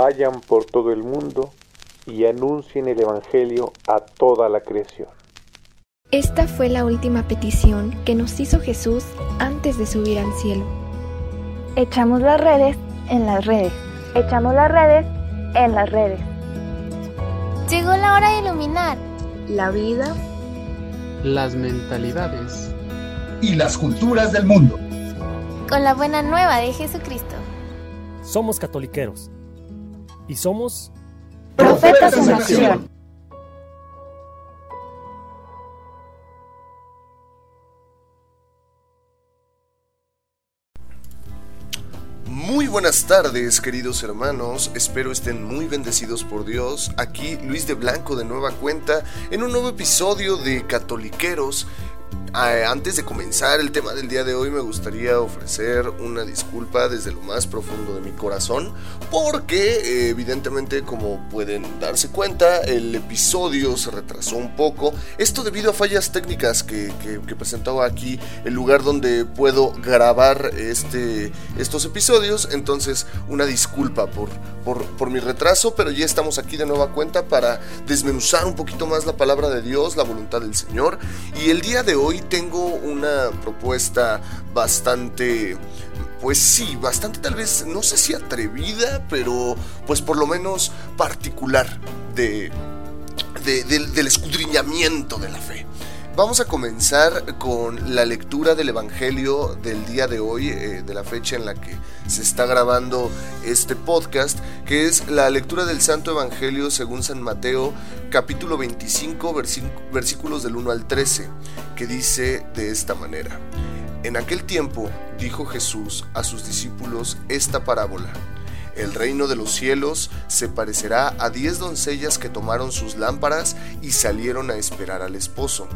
vayan por todo el mundo y anuncien el Evangelio a toda la creación. Esta fue la última petición que nos hizo Jesús antes de subir al cielo. Echamos las redes en las redes. Echamos las redes en las redes. Llegó la hora de iluminar la vida, las mentalidades y las culturas del mundo. Con la buena nueva de Jesucristo. Somos catoliqueros y somos profetas en acción. Muy buenas tardes, queridos hermanos. Espero estén muy bendecidos por Dios. Aquí Luis de Blanco de nueva cuenta en un nuevo episodio de Catoliqueros antes de comenzar el tema del día de hoy me gustaría ofrecer una disculpa desde lo más profundo de mi corazón porque eh, evidentemente como pueden darse cuenta el episodio se retrasó un poco. Esto debido a fallas técnicas que, presentaba aquí el lugar donde puedo grabar este, estos episodios. Entonces una disculpa por, por, por mi retraso pero ya estamos aquí de nueva cuenta para desmenuzar un poquito más la palabra de Dios la voluntad del Señor. Y el día de hoy tengo una propuesta bastante pues sí, bastante tal vez, no sé si atrevida, pero pues por lo menos particular de, del escudriñamiento de la fe. Vamos a comenzar con la lectura del Evangelio del día de hoy, eh, de la fecha en la que se está grabando este podcast, que es la lectura del Santo Evangelio según San Mateo, capítulo 25, versículos del 1 al 13, que dice de esta manera. En aquel tiempo dijo Jesús a sus discípulos esta parábola. El reino de los cielos se parecerá a diez doncellas que tomaron sus lámparas y salieron a esperar al esposo.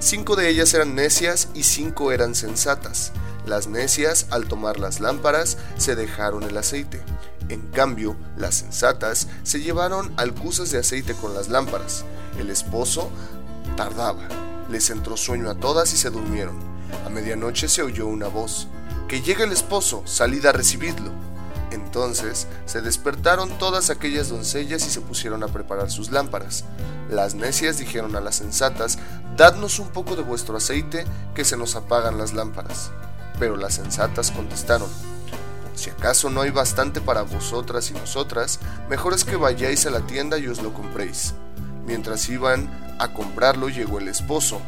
Cinco de ellas eran necias y cinco eran sensatas. Las necias, al tomar las lámparas, se dejaron el aceite. En cambio, las sensatas se llevaron alcuzas de aceite con las lámparas. El esposo tardaba. Les entró sueño a todas y se durmieron. A medianoche se oyó una voz. Que llegue el esposo, salid a recibirlo. Entonces se despertaron todas aquellas doncellas y se pusieron a preparar sus lámparas. Las necias dijeron a las sensatas, Dadnos un poco de vuestro aceite, que se nos apagan las lámparas. Pero las sensatas contestaron, Si acaso no hay bastante para vosotras y nosotras, mejor es que vayáis a la tienda y os lo compréis. Mientras iban a comprarlo llegó el esposo,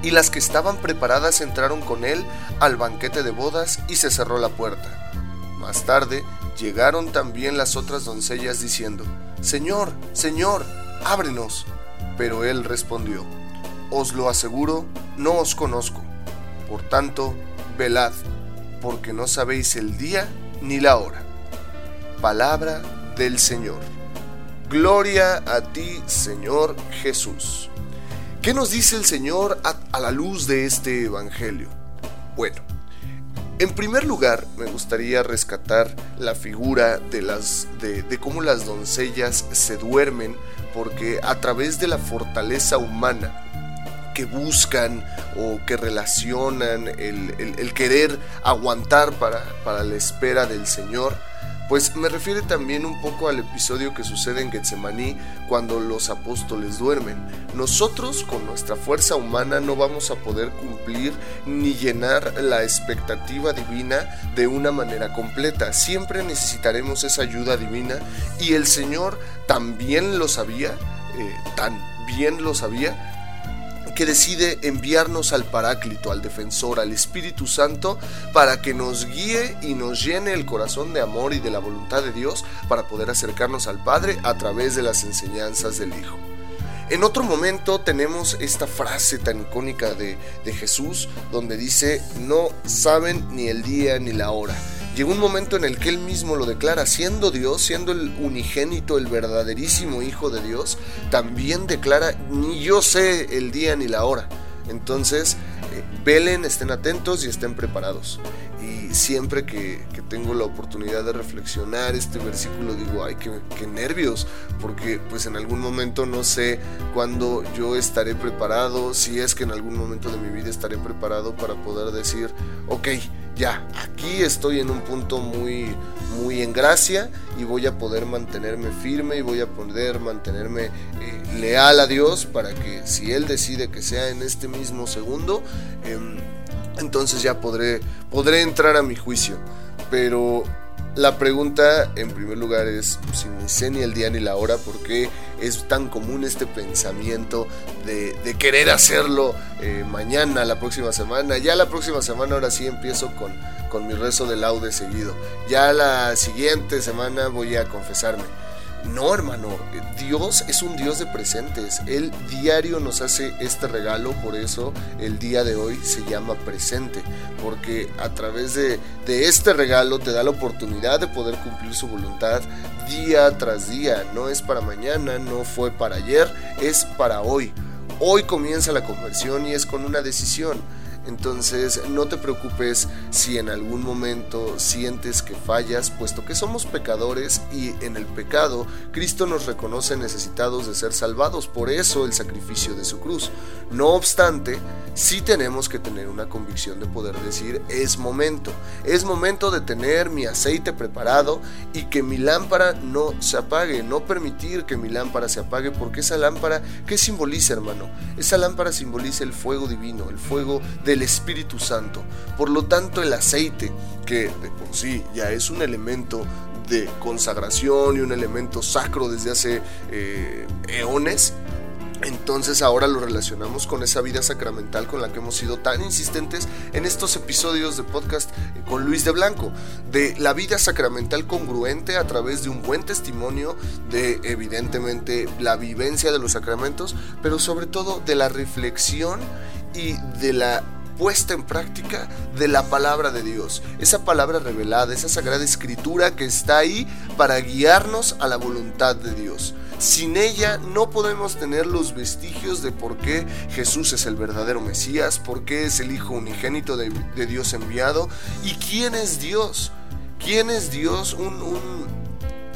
y las que estaban preparadas entraron con él al banquete de bodas y se cerró la puerta. Más tarde llegaron también las otras doncellas diciendo, Señor, Señor, ábrenos. Pero él respondió, Os lo aseguro, no os conozco. Por tanto, velad, porque no sabéis el día ni la hora. Palabra del Señor. Gloria a ti, Señor Jesús. ¿Qué nos dice el Señor a, la luz de este Evangelio? Bueno, en primer lugar, me gustaría rescatar la figura de, las, de, cómo las doncellas se duermen, porque a través de la fortaleza humana que buscan o que relacionan el, querer aguantar para, para la espera del Señor, pues me refiere también un poco al episodio que sucede en Getsemaní cuando los apóstoles duermen. Nosotros con nuestra fuerza humana no vamos a poder cumplir ni llenar la expectativa divina de una manera completa. Siempre necesitaremos esa ayuda divina y el Señor también lo sabía, eh, tan bien lo sabía que decide enviarnos al Paráclito, al Defensor, al Espíritu Santo, para que nos guíe y nos llene el corazón de amor y de la voluntad de Dios para poder acercarnos al Padre a través de las enseñanzas del Hijo. En otro momento tenemos esta frase tan icónica de, de Jesús donde dice, no saben ni el día ni la hora llegó un momento en el que él mismo lo declara, siendo Dios, siendo el unigénito, el verdaderísimo Hijo de Dios, también declara, ni yo sé el día ni la hora. Entonces, eh, velen, estén atentos y estén preparados. Y siempre que, tengo la oportunidad de reflexionar este versículo, digo, ay, qué, qué, nervios, porque pues en algún momento no sé cuándo yo estaré preparado, si es que en algún momento de mi vida estaré preparado para poder decir, ok, ya, aquí estoy en un punto muy, muy en gracia y voy a poder mantenerme firme y voy a poder mantenerme eh, leal a Dios para que si Él decide que sea en este mismo segundo, em, entonces ya podré, podré entrar a mi juicio. Pero la pregunta en primer lugar es pues, si ni sé ni el día ni la hora, ¿por qué es tan común este pensamiento de, querer hacerlo eh, mañana, la próxima semana? Ya la próxima semana ahora sí empiezo con, con mi rezo de laude seguido. Ya la siguiente semana voy a confesarme. No, hermano, Dios es un Dios de presentes. Él diario nos hace este regalo, por eso el día de hoy se llama presente, porque a través de, este regalo te da la oportunidad de poder cumplir su voluntad día tras día. No es para mañana, no fue para ayer, es para hoy. Hoy comienza la conversión y es con una decisión. Entonces no te preocupes si en algún momento sientes que fallas, puesto que somos pecadores y en el pecado Cristo nos reconoce necesitados de ser salvados, por eso el sacrificio de su cruz. No obstante, sí tenemos que tener una convicción de poder decir es momento, es momento de tener mi aceite preparado y que mi lámpara no se apague, no permitir que mi lámpara se apague porque esa lámpara, ¿qué simboliza hermano? Esa lámpara simboliza el fuego divino, el fuego del Espíritu Santo. Por lo tanto, el aceite, que de por sí ya es un elemento de consagración y un elemento sacro desde hace eh, eones, entonces ahora lo relacionamos con esa vida sacramental con la que hemos sido tan insistentes en estos episodios de podcast con Luis de Blanco, de la vida sacramental congruente a través de un buen testimonio de evidentemente la vivencia de los sacramentos, pero sobre todo de la reflexión y de la puesta en práctica de la palabra de Dios, esa palabra revelada, esa sagrada escritura que está ahí para guiarnos a la voluntad de Dios. Sin ella no podemos tener los vestigios de por qué Jesús es el verdadero Mesías, por qué es el Hijo unigénito de, Dios enviado y quién es Dios. ¿Quién es Dios? un,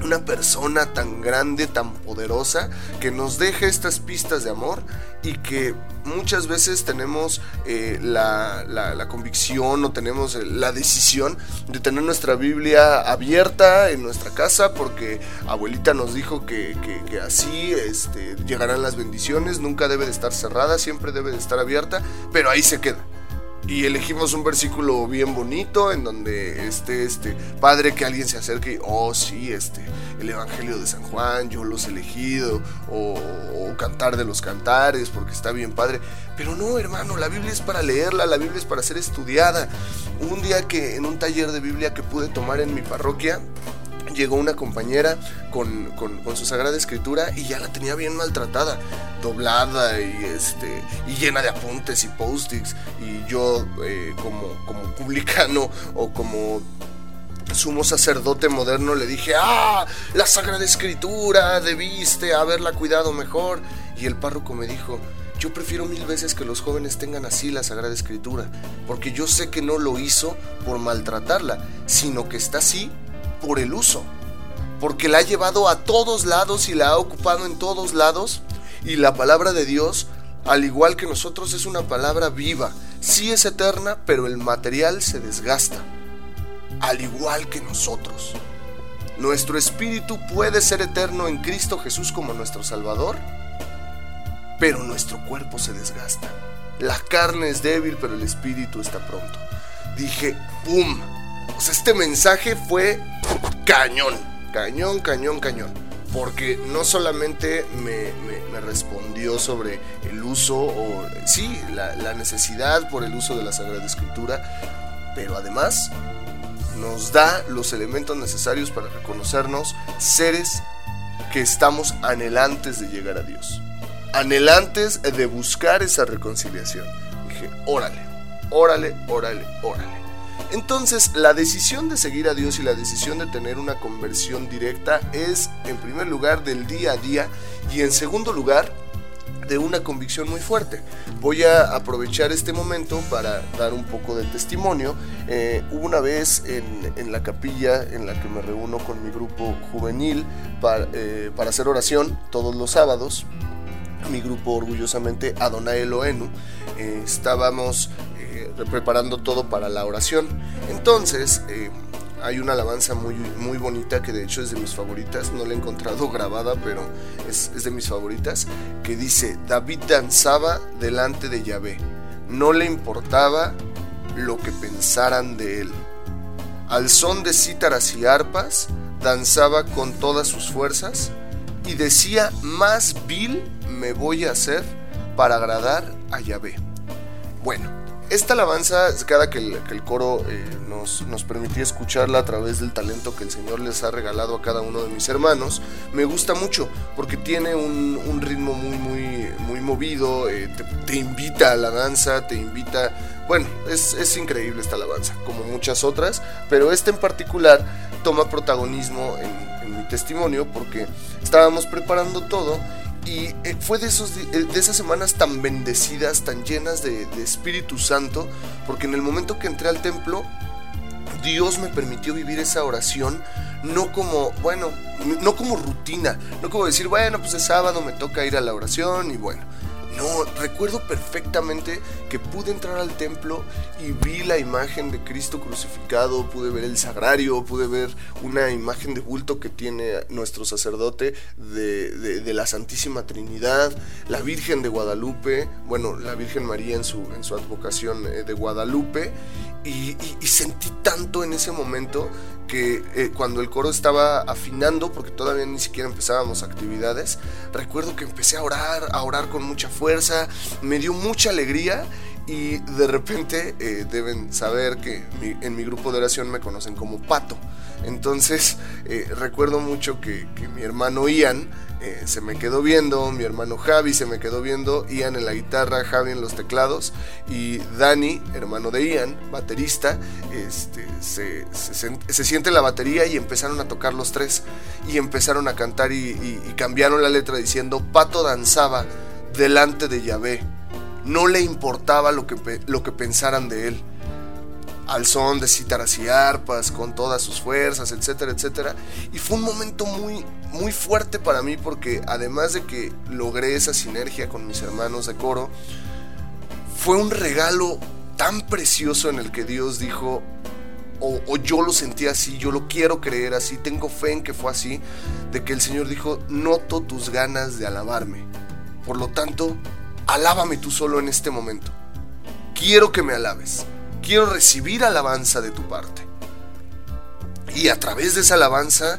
una persona tan grande, tan poderosa, que nos deja estas pistas de amor y que muchas veces tenemos eh, la, convicción o tenemos la decisión de tener nuestra Biblia abierta en nuestra casa porque abuelita nos dijo que, así este, llegarán las bendiciones, nunca debe de estar cerrada, siempre debe de estar abierta, pero ahí se queda y elegimos un versículo bien bonito en donde esté este padre que alguien se acerque y oh sí este el evangelio de San Juan yo los he elegido o, cantar de los cantares porque está bien padre pero no hermano la Biblia es para leerla la Biblia es para ser estudiada. Un día que en un taller de Biblia que pude tomar en mi parroquia llegó una compañera con, su sagrada escritura y ya la tenía bien maltratada, doblada y, este, y llena de apuntes y post-its. Y yo eh, como, como publicano o como sumo sacerdote moderno le dije, ah, la sagrada escritura, debiste haberla cuidado mejor. Y el párroco me dijo, yo prefiero mil veces que los jóvenes tengan así la Sagrada Escritura, porque yo sé que no lo hizo por maltratarla, sino que está así por el uso, porque la ha llevado a todos lados y la ha ocupado en todos lados. Y la palabra de Dios, al igual que nosotros, es una palabra viva. Sí es eterna, pero el material se desgasta, al igual que nosotros. Nuestro espíritu puede ser eterno en Cristo Jesús como nuestro Salvador, pero nuestro cuerpo se desgasta. La carne es débil, pero el espíritu está pronto. Dije, ¡pum! Pues este mensaje fue cañón, cañón, cañón, cañón. Porque no solamente me, respondió sobre el uso, o sí, la, la necesidad por el uso de la Sagrada Escritura, pero además nos da los elementos necesarios para reconocernos seres que estamos anhelantes de llegar a Dios, anhelantes de buscar esa reconciliación. Dije, órale, órale, órale, órale. Entonces, la decisión de seguir a Dios y la decisión de tener una conversión directa es, en primer lugar, del día a día y en segundo lugar, de una convicción muy fuerte. Voy a aprovechar este momento para dar un poco de testimonio. Eh, una vez en, la capilla en la que me reúno con mi grupo juvenil para, eh, para hacer oración todos los sábados, mi grupo orgullosamente Adonai Elohenu, eh, estábamos preparando todo para la oración. Entonces, eh, hay una alabanza muy, muy bonita que de hecho es de mis favoritas, no la he encontrado grabada, pero es, es de mis favoritas, que dice, David danzaba delante de Yahvé, no le importaba lo que pensaran de él. Al son de cítaras y arpas, danzaba con todas sus fuerzas y decía, más vil me voy a hacer para agradar a Yahvé. Bueno, esta alabanza, cada que el, coro eh, nos, nos permitía escucharla a través del talento que el Señor les ha regalado a cada uno de mis hermanos, me gusta mucho porque tiene un, ritmo muy, muy, muy movido, eh, te, invita a la danza, te invita... Bueno, es, increíble esta alabanza, como muchas otras, pero esta en particular toma protagonismo en mi testimonio porque estábamos preparando todo y eh, fue de, esos, eh, de esas semanas tan bendecidas, tan llenas de, Espíritu Santo, porque en el momento que entré al templo, Dios me permitió vivir esa oración no como, bueno, no como rutina, no como decir, bueno, pues es sábado, me toca ir a la oración y bueno. No, recuerdo perfectamente que pude entrar al templo y vi la imagen de Cristo crucificado, pude ver el sagrario, pude ver una imagen de bulto que tiene nuestro sacerdote de, la Santísima Trinidad, la Virgen de Guadalupe, bueno, la Virgen María en su, en su advocación eh, de Guadalupe, y, sentí tanto en ese momento que eh, cuando el coro estaba afinando, porque todavía ni siquiera empezábamos actividades, recuerdo que empecé a orar, a orar con mucha fuerza, me dio mucha alegría y de repente eh, deben saber que en mi grupo de oración me conocen como Pato. Entonces eh, recuerdo mucho que, mi hermano Ian eh, se me quedó viendo, mi hermano Javi se me quedó viendo, Ian en la guitarra, Javi en los teclados y Dani, hermano de Ian, baterista, este, se, se, siente la batería y empezaron a tocar los tres y empezaron a cantar y, y cambiaron la letra diciendo Pato danzaba delante de Yahvé no le importaba lo que, lo que pensaran de él. Al son de cítaras y arpas, con todas sus fuerzas, etcétera, etcétera. Y fue un momento muy, muy fuerte para mí porque además de que logré esa sinergia con mis hermanos de coro, fue un regalo tan precioso en el que Dios dijo, o, o, yo lo sentí así, yo lo quiero creer así, tengo fe en que fue así, de que el Señor dijo, noto tus ganas de alabarme. Por lo tanto, alábame tú solo en este momento. Quiero que me alabes. Quiero recibir alabanza de tu parte. Y a través de esa alabanza,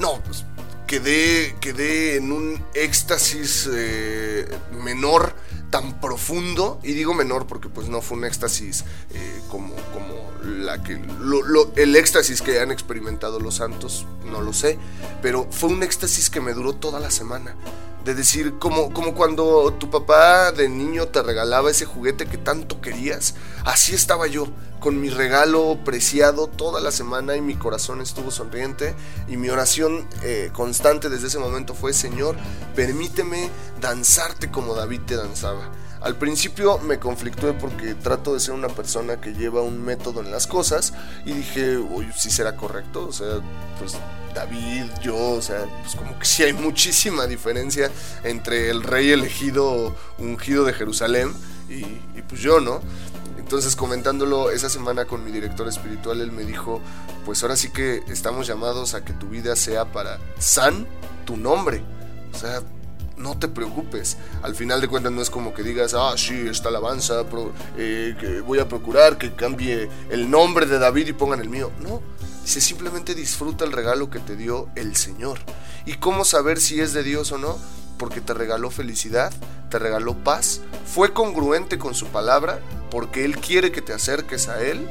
no, pues quedé, quedé en un éxtasis eh, menor tan profundo, y digo menor porque pues no fue un éxtasis eh, como, como la que, el éxtasis que han experimentado los santos, no lo sé, pero fue un éxtasis que me duró toda la semana de decir, como, como cuando tu papá de niño te regalaba ese juguete que tanto querías, así estaba yo, con mi regalo preciado toda la semana y mi corazón estuvo sonriente y mi oración eh, constante desde ese momento fue, Señor, permíteme danzarte como David te danzaba. Al principio me conflictué porque trato de ser una persona que lleva un método en las cosas y dije, uy, si será correcto, o sea, pues David, yo, o sea, pues como que sí hay muchísima diferencia entre el rey elegido, ungido de Jerusalén y, pues yo, ¿no? Entonces comentándolo esa semana con mi director espiritual, él me dijo, pues ahora sí que estamos llamados a que tu vida sea para San, tu nombre. O sea, no te preocupes. Al final de cuentas no es como que digas, ah, sí, esta alabanza, eh, que voy a procurar que cambie el nombre de David y pongan el mío. No, Dice, simplemente disfruta el regalo que te dio el Señor. ¿Y cómo saber si es de Dios o no? Porque te regaló felicidad, te regaló paz, fue congruente con su palabra, porque Él quiere que te acerques a Él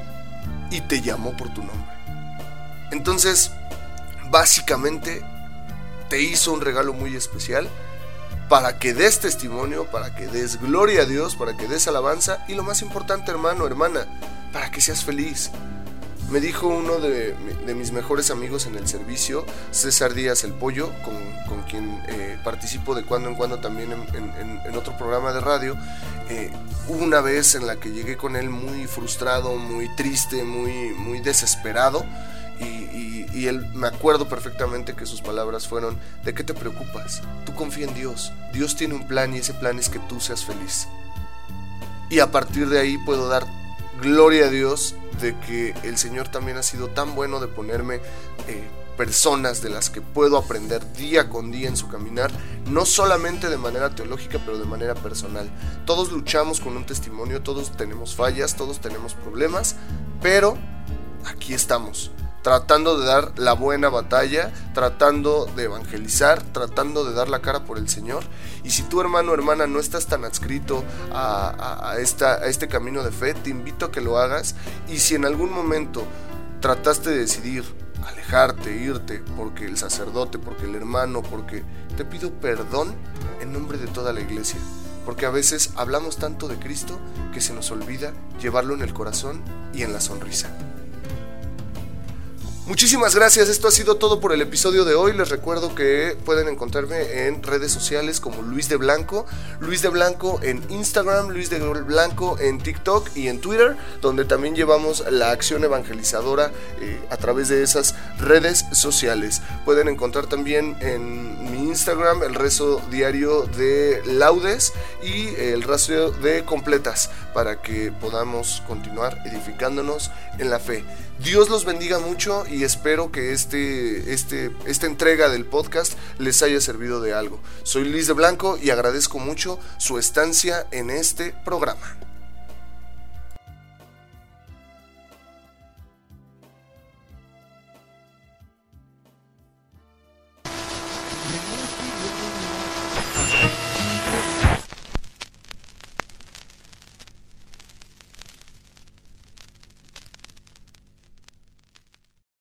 y te llamó por tu nombre. Entonces, básicamente, te hizo un regalo muy especial para que des testimonio, para que des gloria a Dios, para que des alabanza y lo más importante, hermano, hermana, para que seas feliz, me dijo uno de, mis mejores amigos en el servicio, César Díaz el Pollo, con, quien eh, participo de cuando en cuando también en, otro programa de radio. Eh, una vez en la que llegué con él muy frustrado, muy triste, muy, muy desesperado. Y, y, él me acuerdo perfectamente que sus palabras fueron, ¿de qué te preocupas? Tú confía en Dios. Dios tiene un plan y ese plan es que tú seas feliz. Y a partir de ahí puedo dar gloria a Dios de que el Señor también ha sido tan bueno de ponerme eh, personas de las que puedo aprender día con día en su caminar, no solamente de manera teológica, pero de manera personal. Todos luchamos con un testimonio, todos tenemos fallas, todos tenemos problemas, pero aquí estamos, tratando de dar la buena batalla, tratando de evangelizar, tratando de dar la cara por el Señor. Y si tu hermano o hermana no estás tan adscrito a, esta, a este camino de fe, te invito a que lo hagas. Y si en algún momento trataste de decidir alejarte, irte, porque el sacerdote, porque el hermano, porque te pido perdón en nombre de toda la iglesia. Porque a veces hablamos tanto de Cristo que se nos olvida llevarlo en el corazón y en la sonrisa. Muchísimas gracias, esto ha sido todo por el episodio de hoy. Les recuerdo que pueden encontrarme en redes sociales como Luis de Blanco, Luis de Blanco en Instagram, Luis de Blanco en TikTok y en Twitter, donde también llevamos la acción evangelizadora eh, a través de esas redes sociales. Pueden encontrar también en mi Instagram el rezo diario de laudes y el rastro de completas para que podamos continuar edificándonos en la fe. Dios los bendiga mucho y espero que este, este, esta entrega del podcast les haya servido de algo. Soy Luis de Blanco y agradezco mucho su estancia en este programa.